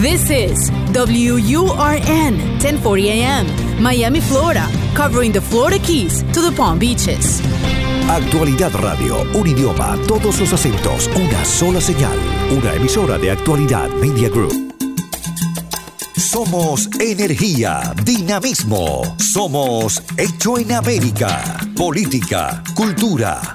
This is WURN 1040 AM, Miami, Florida, covering the Florida Keys to the Palm Beaches. Actualidad Radio, un idioma, todos los acentos, una sola señal. Una emisora de Actualidad Media Group. Somos energía, dinamismo. Somos Hecho en América. Política, cultura,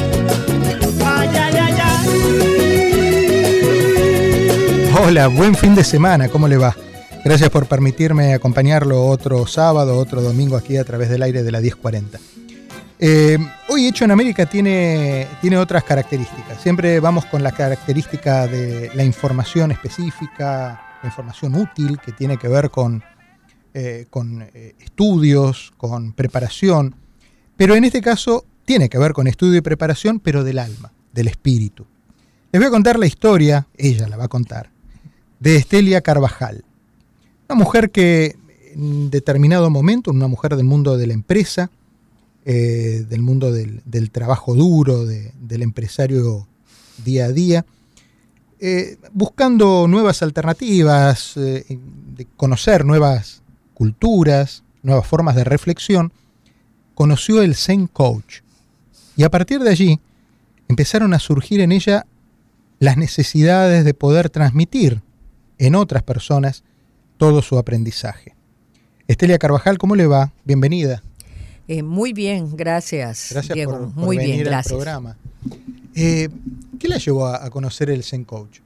Hola, buen fin de semana, ¿cómo le va? Gracias por permitirme acompañarlo otro sábado, otro domingo aquí a través del aire de la 1040. Eh, hoy Hecho en América tiene, tiene otras características. Siempre vamos con la característica de la información específica, la información útil que tiene que ver con, eh, con eh, estudios, con preparación. Pero en este caso tiene que ver con estudio y preparación, pero del alma, del espíritu. Les voy a contar la historia, ella la va a contar, de Estelia Carvajal. Una mujer que en determinado momento, una mujer del mundo de la empresa, eh, del mundo del, trabajo duro, del empresario día a día, eh, buscando nuevas alternativas, eh, de conocer nuevas culturas, nuevas formas de reflexión, conoció el Zen Coach. Y a partir de allí empezaron a surgir en ella las necesidades de poder transmitir en otras personas todo su aprendizaje. Estelia Carvajal, ¿cómo le va? Bienvenida. Eh, muy bien, gracias. Gracias Diego. por, muy venir bien, al programa. Eh, ¿Qué la llevó a, conocer el Zen Coach?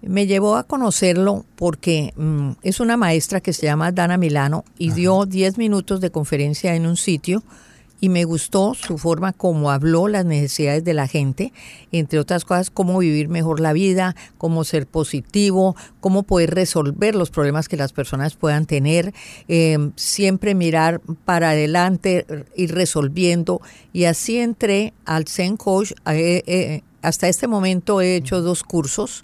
Me llevó a conocerlo porque mm, es una maestra que se llama Dana Milano y dio 10 minutos de conferencia en un sitio y me gustó su forma como habló las necesidades de la gente, entre otras cosas, cómo vivir mejor la vida, cómo ser positivo, cómo poder resolver los problemas que las personas puedan tener, eh, siempre mirar para adelante, ir resolviendo. Y así entré al Zen Coach. Eh, eh, hasta este momento he hecho dos cursos.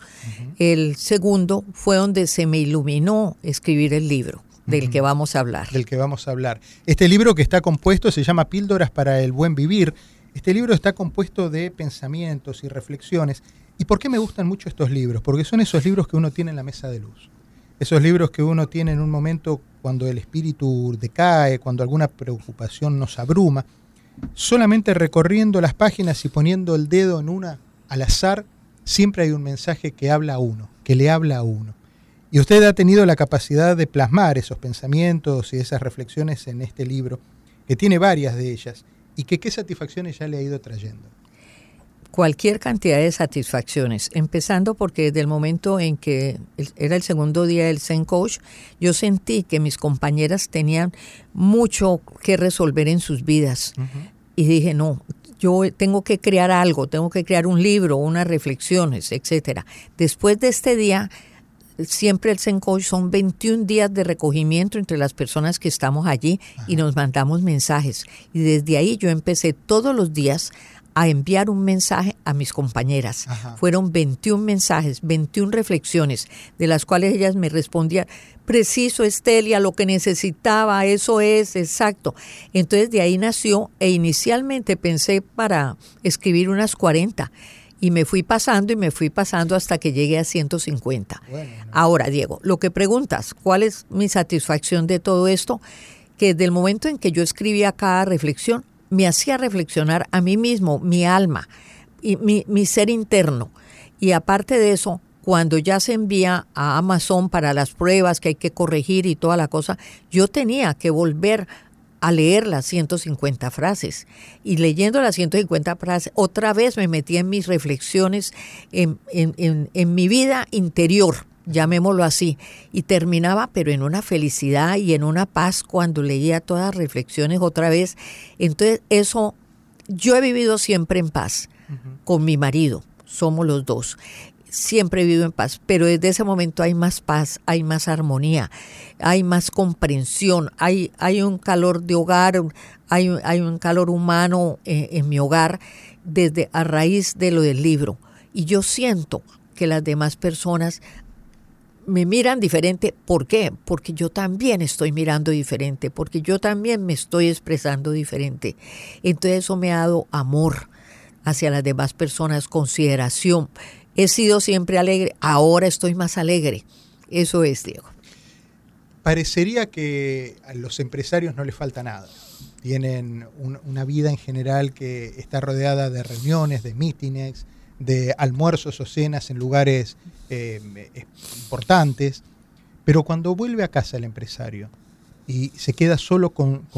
El segundo fue donde se me iluminó escribir el libro del que vamos a hablar. Del que vamos a hablar. Este libro que está compuesto se llama Píldoras para el Buen Vivir. Este libro está compuesto de pensamientos y reflexiones. ¿Y por qué me gustan mucho estos libros? Porque son esos libros que uno tiene en la mesa de luz. Esos libros que uno tiene en un momento cuando el espíritu decae, cuando alguna preocupación nos abruma. Solamente recorriendo las páginas y poniendo el dedo en una al azar, siempre hay un mensaje que habla a uno, que le habla a uno. Y usted ha tenido la capacidad de plasmar esos pensamientos y esas reflexiones en este libro, que tiene varias de ellas, y que qué satisfacciones ya le ha ido trayendo. Cualquier cantidad de satisfacciones, empezando porque desde el momento en que era el segundo día del Zen Coach, yo sentí que mis compañeras tenían mucho que resolver en sus vidas. Y dije, no, yo tengo que crear algo, tengo que crear un libro, unas reflexiones, etcétera. Después de este día, siempre el Sencoach son 21 días de recogimiento entre las personas que estamos allí y nos mandamos mensajes. Y desde ahí yo empecé todos los días a enviar un mensaje a mis compañeras. Fueron 21 mensajes, 21 reflexiones, de las cuales ellas me respondían, preciso Estelia, lo que necesitaba, eso es, exacto. Entonces de ahí nació e inicialmente pensé para escribir unas 40 y me fui pasando y me fui pasando hasta que llegué a 150. Ahora, Diego, lo que preguntas, ¿cuál es mi satisfacción de todo esto? Que desde el momento en que yo escribía cada reflexión, me hacía reflexionar a mí mismo, mi alma, y mi, mi ser interno. Y aparte de eso, cuando ya se envía a Amazon para las pruebas que hay que corregir y toda la cosa, yo tenía que volver a leer las 150 frases. Y leyendo las 150 frases, otra vez me metí en mis reflexiones, en, en, mi vida interior, llamémoslo así, y terminaba, pero en una felicidad y en una paz cuando leía todas las reflexiones otra vez. Entonces, eso, yo he vivido siempre en paz con mi marido, somos los dos. Siempre he vivido en paz, pero desde ese momento hay más paz, hay más armonía, hay más comprensión, hay, hay un calor de hogar, hay, hay un calor humano eh, en mi hogar desde a raíz de lo del libro. Y yo siento que las demás personas me miran diferente. ¿Por qué? Porque yo también estoy mirando diferente, porque yo también me estoy expresando diferente. Entonces eso me ha dado amor hacia las demás personas, consideración. He sido siempre alegre, ahora estoy más alegre. Eso es, Diego. Parecería que a los empresarios no les falta nada. Tienen una vida en general que está rodeada de reuniones, de mítines, de almuerzos o cenas en lugares eh, importantes, pero cuando vuelve a casa el empresario y se queda solo con,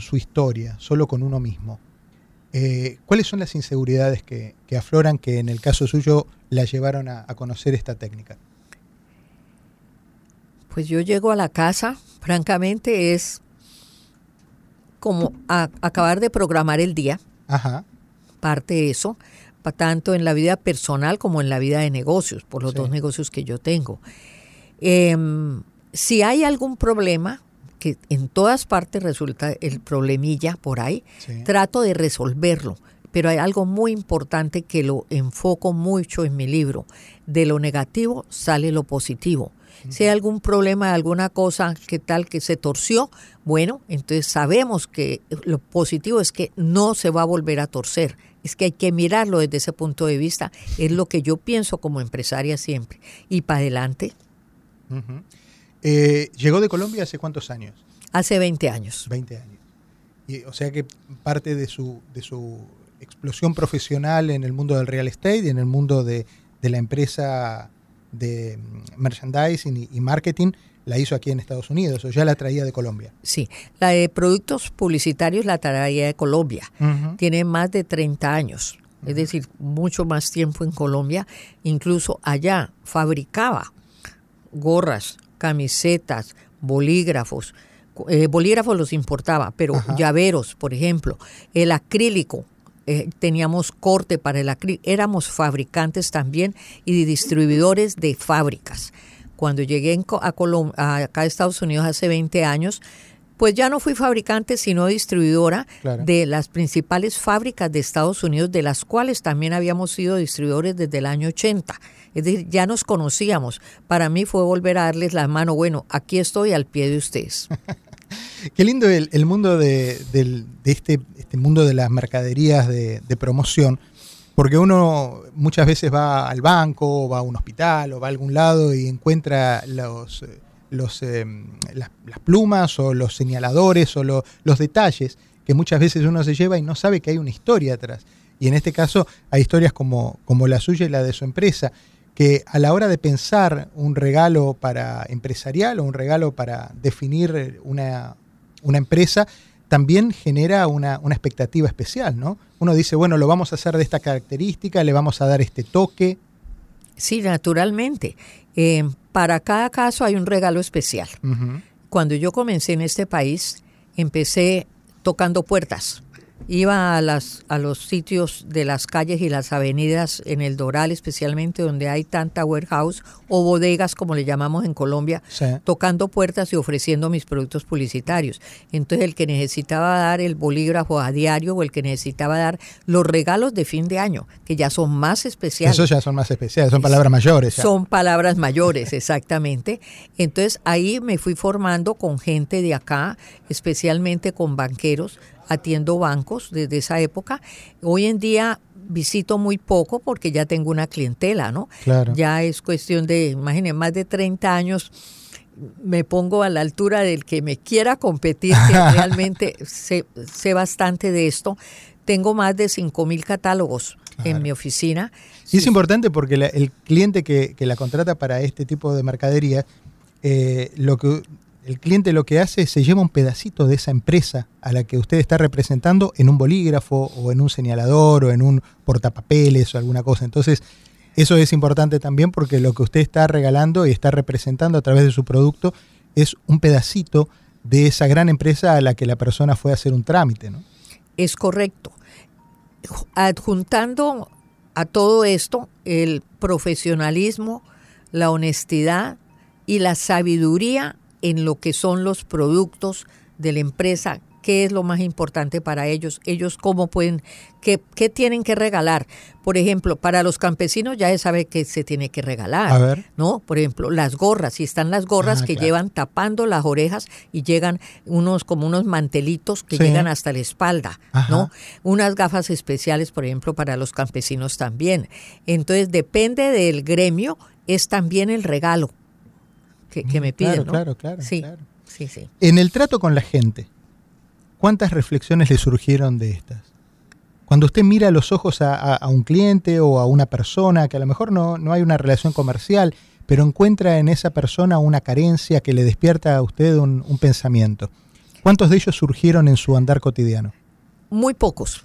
su historia, solo con uno mismo, eh, ¿cuáles son las inseguridades que, afloran que en el caso suyo la llevaron a, conocer esta técnica? Pues yo llego a la casa, francamente es como acabar de programar el día, Ajá. parte de eso, tanto en la vida personal como en la vida de negocios, por los dos negocios que yo tengo. Em, si hay algún problema, que en todas partes resulta el problemilla por ahí, trato de resolverlo. Pero hay algo muy importante que lo enfoco mucho en mi libro. De lo negativo sale lo positivo. Si hay algún problema, alguna cosa que tal que se torció, bueno, entonces sabemos que lo positivo es que no se va a volver a torcer es que hay que mirarlo desde ese punto de vista. Es lo que yo pienso como empresaria siempre. Y para adelante. Eh, ¿Llegó de Colombia hace cuántos años? Hace 20 años. 20 años. Y, o sea que parte de su, de su explosión profesional en el mundo del real estate y en el mundo de, la empresa de mm, merchandising y marketing la hizo aquí en Estados Unidos o ya la traía de Colombia. Sí, la de productos publicitarios la traía de Colombia. Tiene más de 30 años, es decir, mucho más tiempo en Colombia. Incluso allá fabricaba gorras, camisetas, bolígrafos. Eh, bolígrafos los importaba, pero llaveros, por ejemplo, el acrílico, eh, teníamos corte para el acrílico, éramos fabricantes también y distribuidores de fábricas cuando llegué a, acá a Estados Unidos hace 20 años, pues ya no fui fabricante, sino distribuidora de las principales fábricas de Estados Unidos, de las cuales también habíamos sido distribuidores desde el año 80. Es decir, ya nos conocíamos. Para mí fue volver a darles la mano, bueno, aquí estoy al pie de ustedes. Qué lindo el, mundo de, este, este, mundo de las mercaderías de promoción, porque uno muchas veces va al banco, o va a un hospital, o va a algún lado y encuentra los, los, em, las, plumas o los señaladores o los detalles que muchas veces uno se lleva y no sabe que hay una historia atrás. Y en este caso hay historias como, como la suya y la de su empresa, que a la hora de pensar un regalo para empresarial o un regalo para definir una, una empresa, también genera una, expectativa especial, ¿no? Uno dice, bueno, lo vamos a hacer de esta característica, le vamos a dar este toque. Sí, naturalmente. Eh, para cada caso hay un regalo especial. Cuando yo comencé en este país, empecé tocando puertas iba a, las, a los sitios de las calles y las avenidas en el Doral, especialmente donde hay tanta warehouse o bodegas, como le llamamos en Colombia, tocando puertas y ofreciendo mis productos publicitarios. Entonces, el que necesitaba dar el bolígrafo a diario o el que necesitaba dar los regalos de fin de año, que ya son más especiales. Esos ya son más especiales, son palabras mayores. Son palabras mayores, exactamente. Entonces, ahí me fui formando con gente de acá, especialmente con banqueros, atiendo bancos desde esa época. Hoy en día visito muy poco porque ya tengo una clientela, ¿no? Claro. Ya es cuestión de, imagínense, más de 30 años me pongo a la altura del que me quiera competir, que realmente sé, bastante de esto. Tengo más de 5 mil catálogos en mi oficina. Y es importante porque el cliente que, la contrata para este tipo de mercadería, eh, lo que el cliente lo que hace es se lleva un pedacito de esa empresa a la que usted está representando en un bolígrafo o en un señalador o en un portapapeles o alguna cosa. Entonces, eso es importante también porque lo que usted está regalando y está representando a través de su producto es un pedacito de esa gran empresa a la que la persona fue a hacer un trámite, ¿no? Es correcto. Adjuntando a todo esto el profesionalismo, la honestidad y la sabiduría en lo que son los productos de la empresa qué es lo más importante para ellos, ellos cómo pueden, qué, qué tienen que regalar. Por ejemplo, para los campesinos ya se sabe que se tiene que regalar, A ver. ¿no? Por ejemplo, las gorras, si están las gorras Ah, que claro. llevan tapando las orejas y llegan unos como unos mantelitos que Sí. llegan hasta la espalda, ¿no? Unas gafas especiales, por ejemplo, para los campesinos también. Entonces, depende del gremio, es también el regalo que, que me Mm, claro, piden, ¿no? claro, claro, Sí, claro. sí, sí. En el trato con la gente, ¿cuántas reflexiones le surgieron de estas? Cuando usted mira a los ojos a, a- a un cliente o a una persona que a lo mejor no, no hay una relación comercial, pero encuentra en esa persona una carencia que le despierta a usted un, un pensamiento. ¿Cuántos de ellos surgieron en su andar cotidiano? Muy pocos.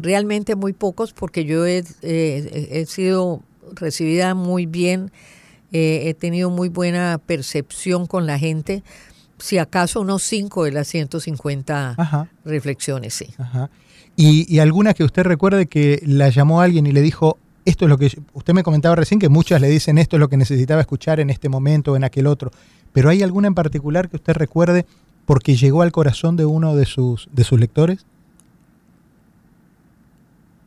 Realmente muy pocos porque yo he, eh, he sido recibida muy bien, eh, he tenido muy buena percepción con la gente, si acaso unos 5 de las 150 Ajá. reflexiones, sí. Ajá. Y, y alguna que usted recuerde que la llamó a alguien y le dijo, esto es lo que, usted me comentaba recién que muchas le dicen esto es lo que necesitaba escuchar en este momento o en aquel otro, pero ¿hay alguna en particular que usted recuerde porque llegó al corazón de uno de sus, de sus lectores?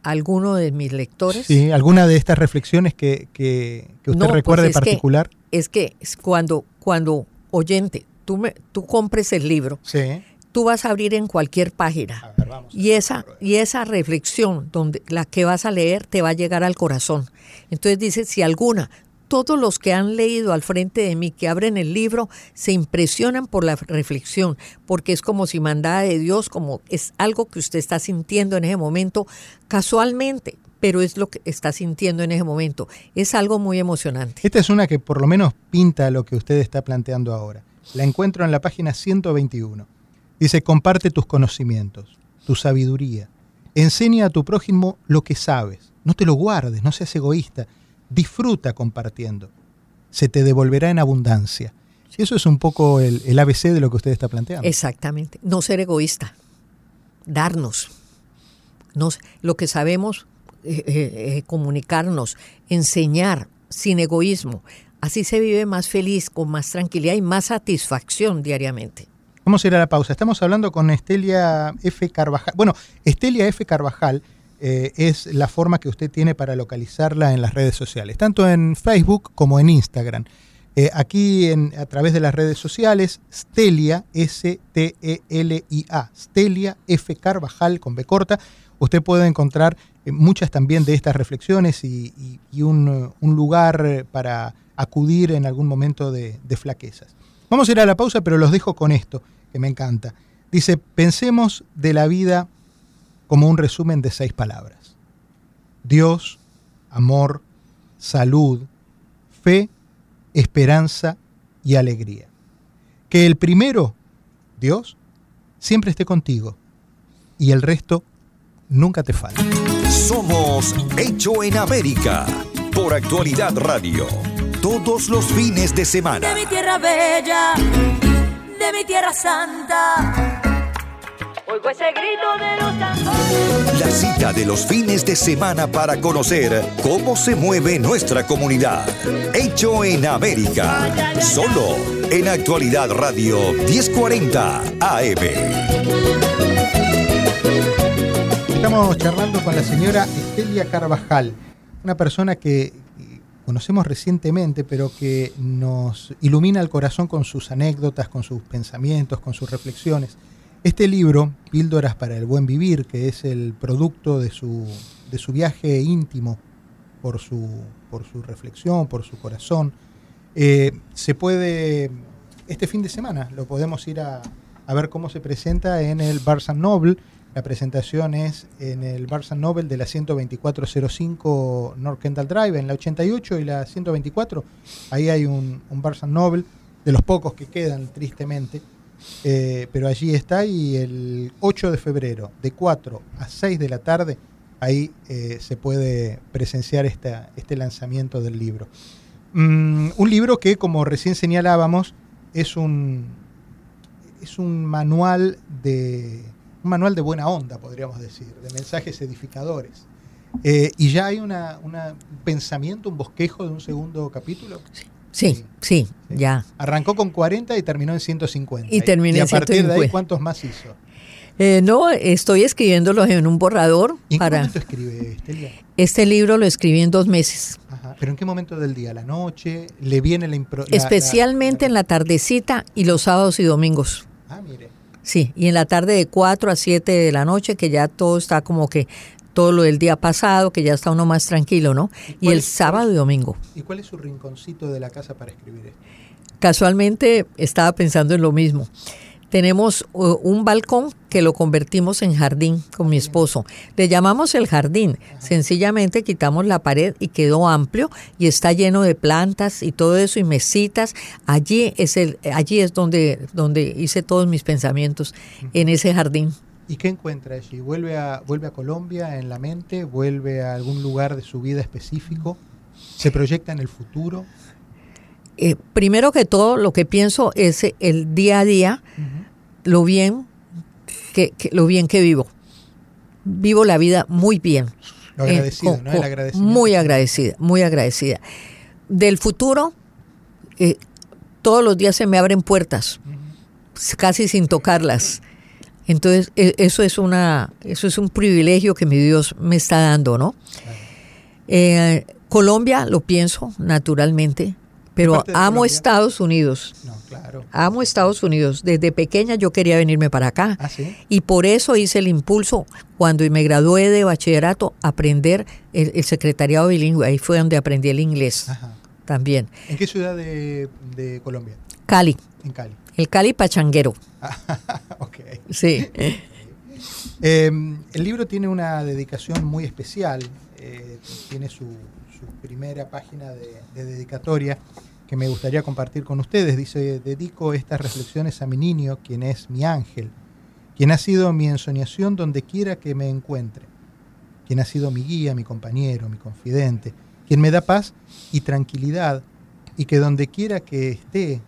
Alguno de mis lectores Sí, alguna de estas reflexiones que, que, que usted No, pues recuerde en es que- particular. es que es cuando, cuando oyente, tú, me, tú compres el libro, Sí. tú vas a abrir en cualquier página. Ver. Y esa, y esa reflexión, donde la que vas a leer, te va a llegar al corazón. Entonces dice, si alguna, todos los que han leído al frente de mí, que abren el libro, se impresionan por la reflexión, porque es como si mandada de Dios, como es algo que usted está sintiendo en ese momento, casualmente, pero es lo que está sintiendo en ese momento. Es algo muy emocionante. Esta es una que por lo menos pinta lo que usted está planteando ahora. La encuentro en la página 121. Dice, comparte tus conocimientos, tu sabiduría. Enseña a tu prójimo lo que sabes. No te lo guardes, no seas egoísta. Disfruta compartiendo. Se te devolverá en abundancia. Y eso es un poco el, el ABC de lo que usted está planteando. Exactamente. No ser egoísta. Darnos. Nos, lo que sabemos, eh, eh, eh, comunicarnos, enseñar sin egoísmo. Así se vive más feliz, con más tranquilidad y más satisfacción diariamente. Vamos a ir a la pausa. Estamos hablando con Estelia F. Carvajal. Bueno, Estelia F. Carvajal eh, es la forma que usted tiene para localizarla en las redes sociales, tanto en Facebook como en Instagram. Eh, aquí en, a través de las redes sociales, Stelia, S-T-E-L-I-A, Stelia F. Carvajal con B corta. Usted puede encontrar eh, muchas también de estas reflexiones y, un, lugar para acudir en algún momento de, de flaquezas. Vamos a ir a la pausa, pero los dejo con esto, que me encanta. Dice, pensemos de la vida como un resumen de seis palabras. Dios, amor, salud, fe, esperanza y alegría. Que el primero, Dios, siempre esté contigo y el resto nunca te falte. Somos Hecho en América por Actualidad Radio. Todos los fines de semana. de mi tierra bella, de mi tierra santa. Oigo ese grito de los tambores. La cita de los fines de semana para conocer cómo se mueve nuestra comunidad. Hecho en América. Solo en Actualidad Radio 1040 AM. Estamos charlando con la señora Estelia Carvajal, una persona que conocemos recientemente, pero que nos ilumina el corazón con sus anécdotas, con sus pensamientos, con sus reflexiones. Este libro, Píldoras para el Buen Vivir, que es el producto de su, de su viaje íntimo por su, por su reflexión, por su corazón, eh, se puede, este fin de semana, lo podemos ir a, a ver cómo se presenta en el Barça Noble. La presentación es en el Barça Nobel de la 12405 North Kendall Drive, en la 88 y la 124. Ahí hay un, un Barça Nobel, de los pocos que quedan, tristemente. Eh, pero allí está y el 8 de febrero, de 4 a 6 de la tarde, ahí eh, se puede presenciar este lanzamiento del libro. Mm, un libro que, como recién señalábamos, es un, es un manual de un manual de buena onda, podríamos decir, de mensajes edificadores. Eh, ¿Y ya hay un pensamiento, un bosquejo de un segundo capítulo? Sí, sí, ya. Arrancó con 40 y terminó en 150. Y terminé ¿Y a en partir de ahí 150. cuántos más hizo? Eh, no, estoy escribiéndolos en un borrador ¿Y en qué para... momento escribe Estelia? Este libro lo escribí en dos meses. Ajá. ¿Pero en qué momento del día? ¿La noche? ¿Le viene la impro la- Especialmente la- en la tardecita y los sábados y domingos. Ah, mire. Sí, y en la tarde de 4 a 7 de la noche, que ya todo está como que todo lo del día pasado, que ya está uno más tranquilo, ¿no? Y el es- sábado y domingo. ¿Y cuál es su rinconcito de la casa para escribir esto? Casualmente estaba pensando en lo mismo. Tenemos uh, un balcón que lo convertimos en jardín con mi esposo. Le llamamos el jardín. Sencillamente quitamos la pared y quedó amplio y está lleno de plantas y todo eso y mesitas. Allí es el, allí es donde, donde hice todos mis pensamientos en ese jardín. ¿Y qué encuentra allí? ¿Vuelve a, ¿Vuelve a Colombia en la mente? ¿Vuelve a algún lugar de su vida específico? ¿Se proyecta en el futuro? Eh, primero que todo, lo que pienso es el día a día, lo bien que, que- lo bien que vivo. Vivo la vida muy bien. Lo Eh, agradecido, con- ¿no? El con- agradecimiento. Muy agradecida, muy agradecida. Del futuro, eh, todos los días se me abren puertas, casi sin tocarlas. Entonces, e- eso es una, eso es un privilegio que mi Dios me está dando, ¿no? Eh, Colombia, lo pienso naturalmente, pero amo? Estados Unidos. No, claro. Amo Estados Unidos. Desde pequeña yo quería venirme para acá. Ah, sí. Y por eso hice el impulso cuando me gradué de bachillerato, aprender el, el secretariado bilingüe. Ahí fue donde aprendí el inglés Ajá. también. ¿En qué ciudad de, de Colombia? Cali, En Cali. El Cali pachanguero. ok. Sí. Eh, el libro tiene una dedicación muy especial. eh, tiene su, su primera página de, de dedicatoria que me gustaría compartir con ustedes. Dice, dedico estas reflexiones a mi niño, quien es mi ángel, quien ha sido mi ensoñación donde quiera que me encuentre, quien ha sido mi guía, mi compañero, mi confidente, quien me da paz y tranquilidad y que donde quiera que esté,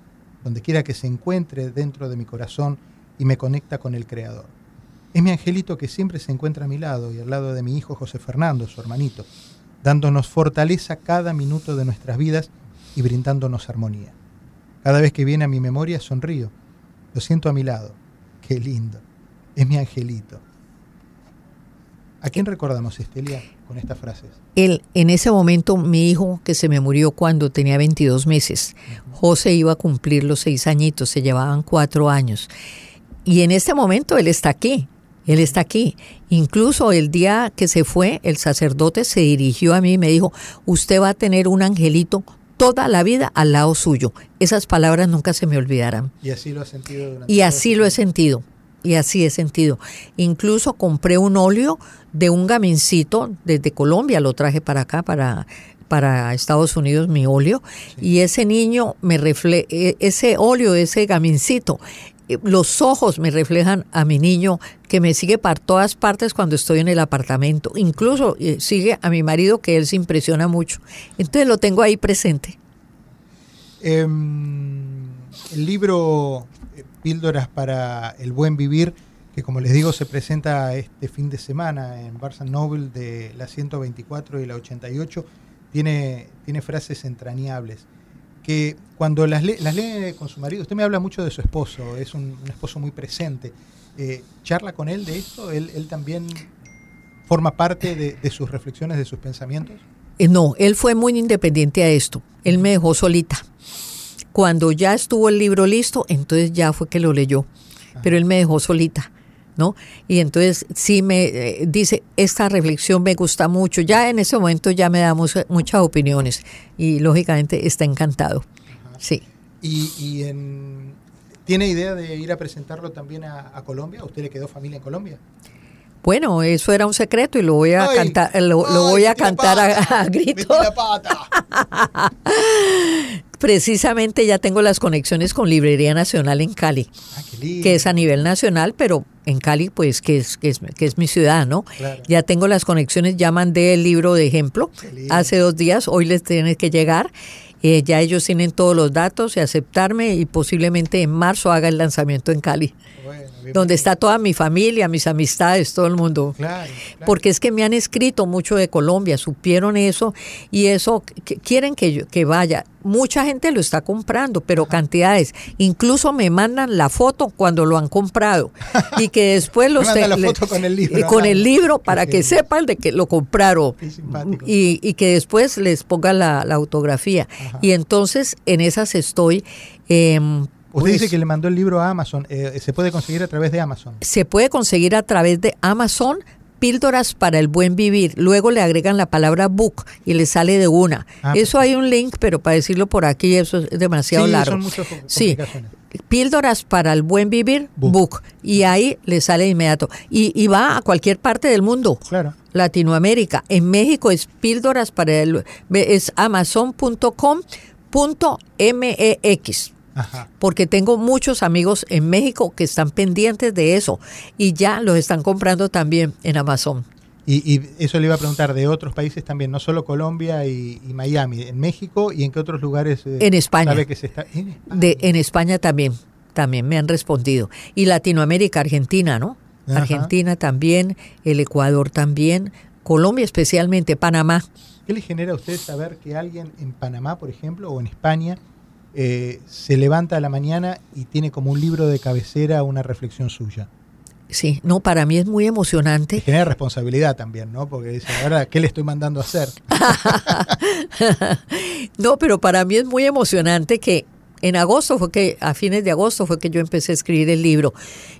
donde quiera que se encuentre dentro de mi corazón y me conecta con el Creador. Es mi angelito que siempre se encuentra a mi lado y al lado de mi hijo José Fernando, su hermanito, dándonos fortaleza cada minuto de nuestras vidas y brindándonos armonía. Cada vez que viene a mi memoria sonrío. Lo siento a mi lado. Qué lindo. Es mi angelito. ¿A quién recordamos, Estelia, con estas frases? Él, en ese momento, mi hijo, que se me murió cuando tenía 22 meses, José iba a cumplir los seis añitos, se llevaban cuatro años. Y en este momento él está aquí, él está aquí. Incluso el día que se fue, el sacerdote se dirigió a mí y me dijo, usted va a tener un angelito toda la vida al lado suyo. Esas palabras nunca se me olvidarán. Y así lo has sentido durante Y así este lo he sentido. Y así he sentido. Incluso compré un óleo de un gamincito desde Colombia, lo traje para acá, para, para Estados Unidos, mi óleo. Y ese niño me refleja, ese óleo, ese gamincito, eh, los ojos me reflejan a mi niño que me sigue para todas partes cuando estoy en el apartamento. Incluso eh, sigue a mi marido que él se impresiona mucho. Entonces lo tengo ahí presente. Em, el libro Píldoras para el Buen Vivir, que como les digo se presenta este fin de semana en Barnes Noble de la 124 y la 88, tiene, tiene frases entrañables que cuando las lee, las lee con su marido, usted me habla mucho de su esposo, es un, un esposo muy presente, eh, charla con él de esto, él, él también forma parte de, de sus reflexiones, de sus pensamientos. Eh, No, él fue muy independiente a esto. Él me dejó solita. Cuando ya estuvo el libro listo, entonces ya fue que lo leyó. Pero él me dejó solita, ¿no? Y entonces sí me eh, dice, esta reflexión me gusta mucho. Ya en ese momento ya me da mucha- muchas opiniones y lógicamente está encantado. Sí. ¿Y, y en- tiene idea de ir a presentarlo también a, a Colombia? ¿A ¿Usted le quedó familia en Colombia? Bueno, eso era un secreto y lo voy a Ay, cantar, lo, voy a cantar a, pata, a metí grito. la pata. Precisamente ya tengo las conexiones con Librería Nacional en Cali. Ah, que es a nivel nacional, pero en Cali, pues, que es, que es, que es mi ciudad, ¿no? Claro. Ya tengo las conexiones, ya mandé el libro de ejemplo hace dos días, hoy les tiene que llegar. Eh, ya ellos tienen todos los datos y aceptarme y posiblemente en marzo haga el lanzamiento en Cali. Bueno, donde está toda mi familia, mis amistades, todo el mundo. Claro, claro. Porque es que me han escrito mucho de Colombia, supieron eso y eso que- quieren que yo que vaya. Mucha gente lo está comprando, pero cantidades. Incluso me mandan la foto cuando lo han comprado y que después los te- la foto con el libro. y con el libro para que sepan de que lo compraron y, y que después les ponga la, la autografía. Ajá. Y entonces en esas estoy. em, Usted pues, dice que le mandó el libro a Amazon. eh, se puede conseguir a través de Amazon. se puede conseguir a través de Amazon píldoras para el buen vivir. Luego le agregan la palabra book y le sale de una. Ah, eso hay un link, pero para decirlo por aquí eso es demasiado Sí, largo. son muchas sí. Píldoras para el buen vivir, Book. book. Y ahí le sale de inmediato. Y, y va a cualquier parte del mundo. Claro. Latinoamérica. En México es píldoras para el es amazon.com.mex Ajá. porque tengo muchos amigos en México que están pendientes de eso y ya los están comprando también en Amazon. Y, y eso le iba a preguntar de otros países también, no solo Colombia y, y Miami, en México y en qué otros lugares eh, En España. sabe que se está en España. De, en España también, también me han respondido. Y Latinoamérica, Argentina, ¿no? Ajá. Argentina también, el Ecuador también, Colombia especialmente, Panamá. ¿Qué le genera a usted saber que alguien en Panamá, por ejemplo, o en España, eh, se levanta a la mañana y tiene como un libro de cabecera una reflexión suya? Sí, no, para mí es muy emocionante. genera responsabilidad también, ¿no? Porque dice, ahora, ¿qué le estoy mandando a hacer? no, pero para mí es muy emocionante que en agosto fue que, a fines de agosto fue que yo empecé a escribir el libro.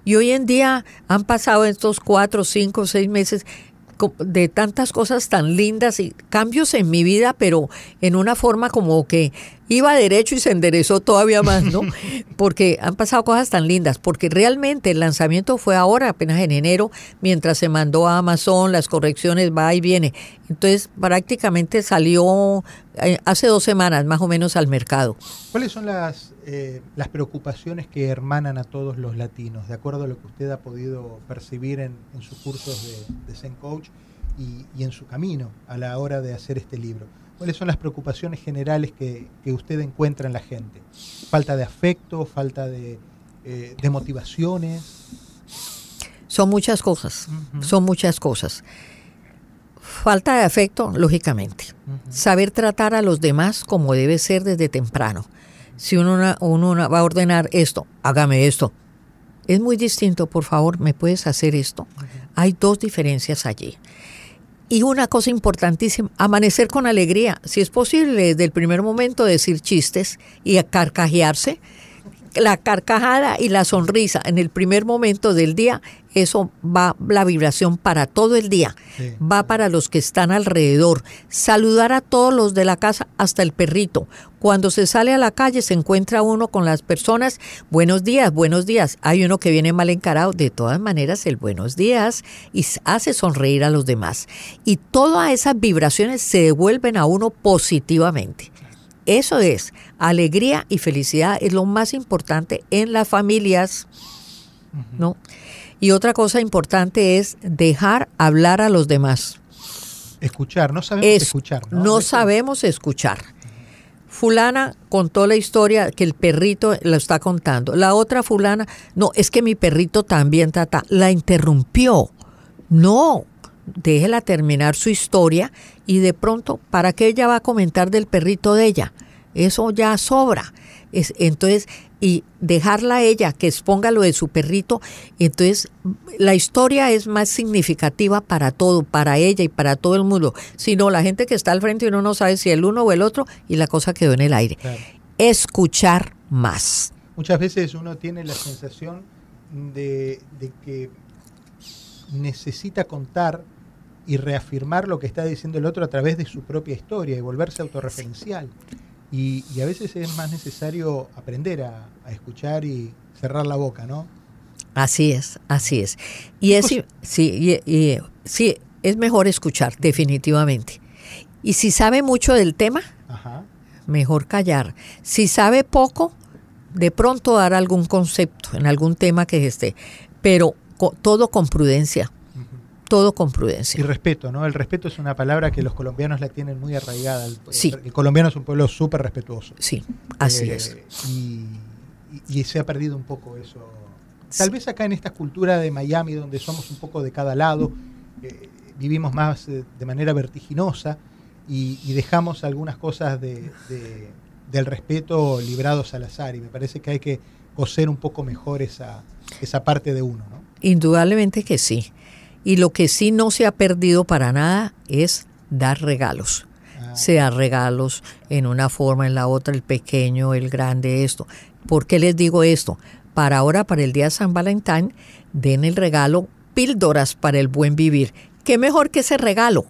Y hoy en día han pasado estos cuatro, cinco, seis meses de tantas cosas tan lindas y cambios en mi vida, pero en una forma como que iba derecho y se enderezó todavía más, ¿no? Porque han pasado cosas tan lindas, porque realmente el lanzamiento fue ahora, apenas en enero, mientras se mandó a Amazon, las correcciones va y viene. Entonces prácticamente salió eh, hace dos semanas más o menos al mercado. ¿Cuáles son las, eh, las preocupaciones que hermanan a todos los latinos, de acuerdo a lo que usted ha podido percibir en, en sus cursos de, de Zen Coach y, y en su camino a la hora de hacer este libro? ¿Cuáles son las preocupaciones generales que, que usted encuentra en la gente? ¿Falta de afecto? ¿Falta de, eh, de motivaciones? Son muchas cosas, Ujú. son muchas cosas. Falta de afecto, lógicamente. Saber tratar a los demás como debe ser desde temprano. Si uno, una- uno una- va a ordenar esto, hágame esto. Es muy distinto, por favor, ¿me puedes hacer esto? Hay dos diferencias allí. Y una cosa importantísima, amanecer con alegría. Si es posible, desde el primer momento decir chistes y carcajearse. La carcajada y la sonrisa en el primer momento del día, eso va la vibración para todo el día. Sí. Va para los que están alrededor. Saludar a todos los de la casa, hasta el perrito. Cuando se sale a la calle se encuentra uno con las personas, buenos días, buenos días. Hay uno que viene mal encarado, de todas maneras el buenos días y hace sonreír a los demás. Y todas esas vibraciones se devuelven a uno positivamente. Eso es, alegría y felicidad es lo más importante en las familias, ¿no? Y otra cosa importante es dejar hablar a los demás. Escuchar, no sabemos Es- escuchar. no, ¿no? Eso- sabemos escuchar. Fulana contó la historia que el perrito lo está contando. La otra fulana, no, es que mi perrito también tata, la interrumpió. No, déjela terminar su historia y de pronto, ¿para qué ella va a comentar del perrito de ella? Eso ya sobra. Es, entonces, y dejarla a ella que exponga lo de su perrito, entonces la historia es más significativa para todo, para ella y para todo el mundo. Si no, la gente que está al frente uno no sabe si el uno o el otro y la cosa quedó en el aire. Claro. Escuchar más. Muchas veces uno tiene la sensación de, de que necesita contar y reafirmar lo que está diciendo el otro a través de su propia historia y volverse autorreferencial. Y, y a veces es más necesario aprender a, a escuchar y cerrar la boca, ¿no? Así es, así es. Y es, sí, y- y- sí, es mejor escuchar, definitivamente. Y si sabe mucho del tema, Ajá. mejor callar. Si sabe poco, de pronto dar algún concepto en algún tema que esté, pero co- todo con prudencia. Todo con Y prudencia. respeto, ¿no? El respeto es una palabra que los colombianos la tienen muy arraigada. El, Sí. el colombiano es un pueblo súper respetuoso. Sí, así Eh, es. Y, y- y se ha perdido un poco eso Tal vez acá en esta cultura de Miami, donde somos un poco de cada lado, eh, vivimos más eh, de manera vertiginosa y, dejamos algunas cosas de, del respeto librados al azar. Y me parece que hay que coser un poco mejor esa, esa parte de uno. ¿no? Indudablemente que sí. Y lo que sí no se ha perdido para nada es dar regalos. Ah. Sea regalos en una forma, en la otra, el pequeño, el grande, esto. ¿Por qué les digo esto? Para ahora, para el día de San Valentín, den el regalo píldoras para el buen vivir. ¿Qué mejor que ese regalo?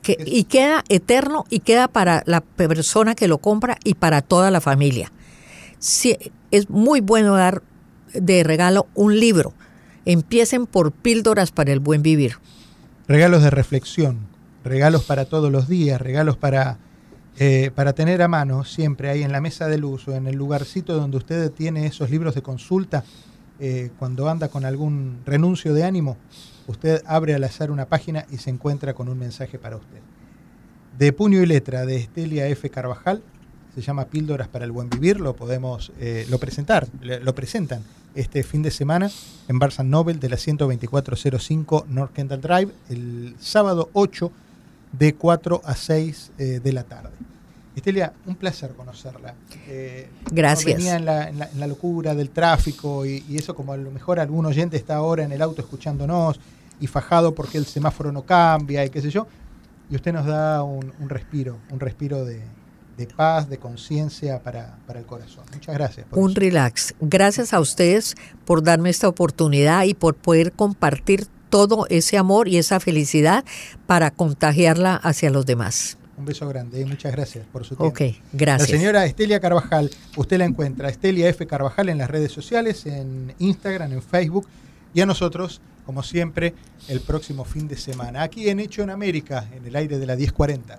Que, y queda eterno y queda para la persona que lo compra y para toda la familia. es muy bueno dar de regalo un libro. Empiecen por píldoras para el buen vivir. Regalos de reflexión, regalos para todos los días, regalos para eh, para tener a mano siempre ahí en la mesa de luz o en el lugarcito donde usted tiene esos libros de consulta, eh, cuando anda con algún renuncio de ánimo, usted abre al azar una página y se encuentra con un mensaje para usted. De puño y letra de Estelia F. Carvajal, se llama Píldoras para el Buen Vivir, lo podemos eh, lo presentar, lo presentan este fin de semana en Barsan Nobel de la 12405 North Kendall Drive, el sábado 8 de 4 a 6 eh, de la tarde. Estelia, un placer conocerla. Eh, Gracias. Venía en la, en, la, locura del tráfico y, eso como a lo mejor algún oyente está ahora en el auto escuchándonos y fajado porque el semáforo no cambia y qué sé yo. Y usted nos da un, respiro, un respiro de, paz, de conciencia para, el corazón. Muchas gracias. un relax. Gracias a ustedes por darme esta oportunidad y por poder compartir todo ese amor y esa felicidad para contagiarla hacia los demás. Un beso grande y muchas gracias por su tiempo. Ok, gracias. La señora Estelia Carvajal, usted la encuentra, Estelia F. Carvajal en las redes sociales, en Instagram, en Facebook y a nosotros, como siempre, el próximo fin de semana, aquí en Hecho en América, en el aire de la 1040.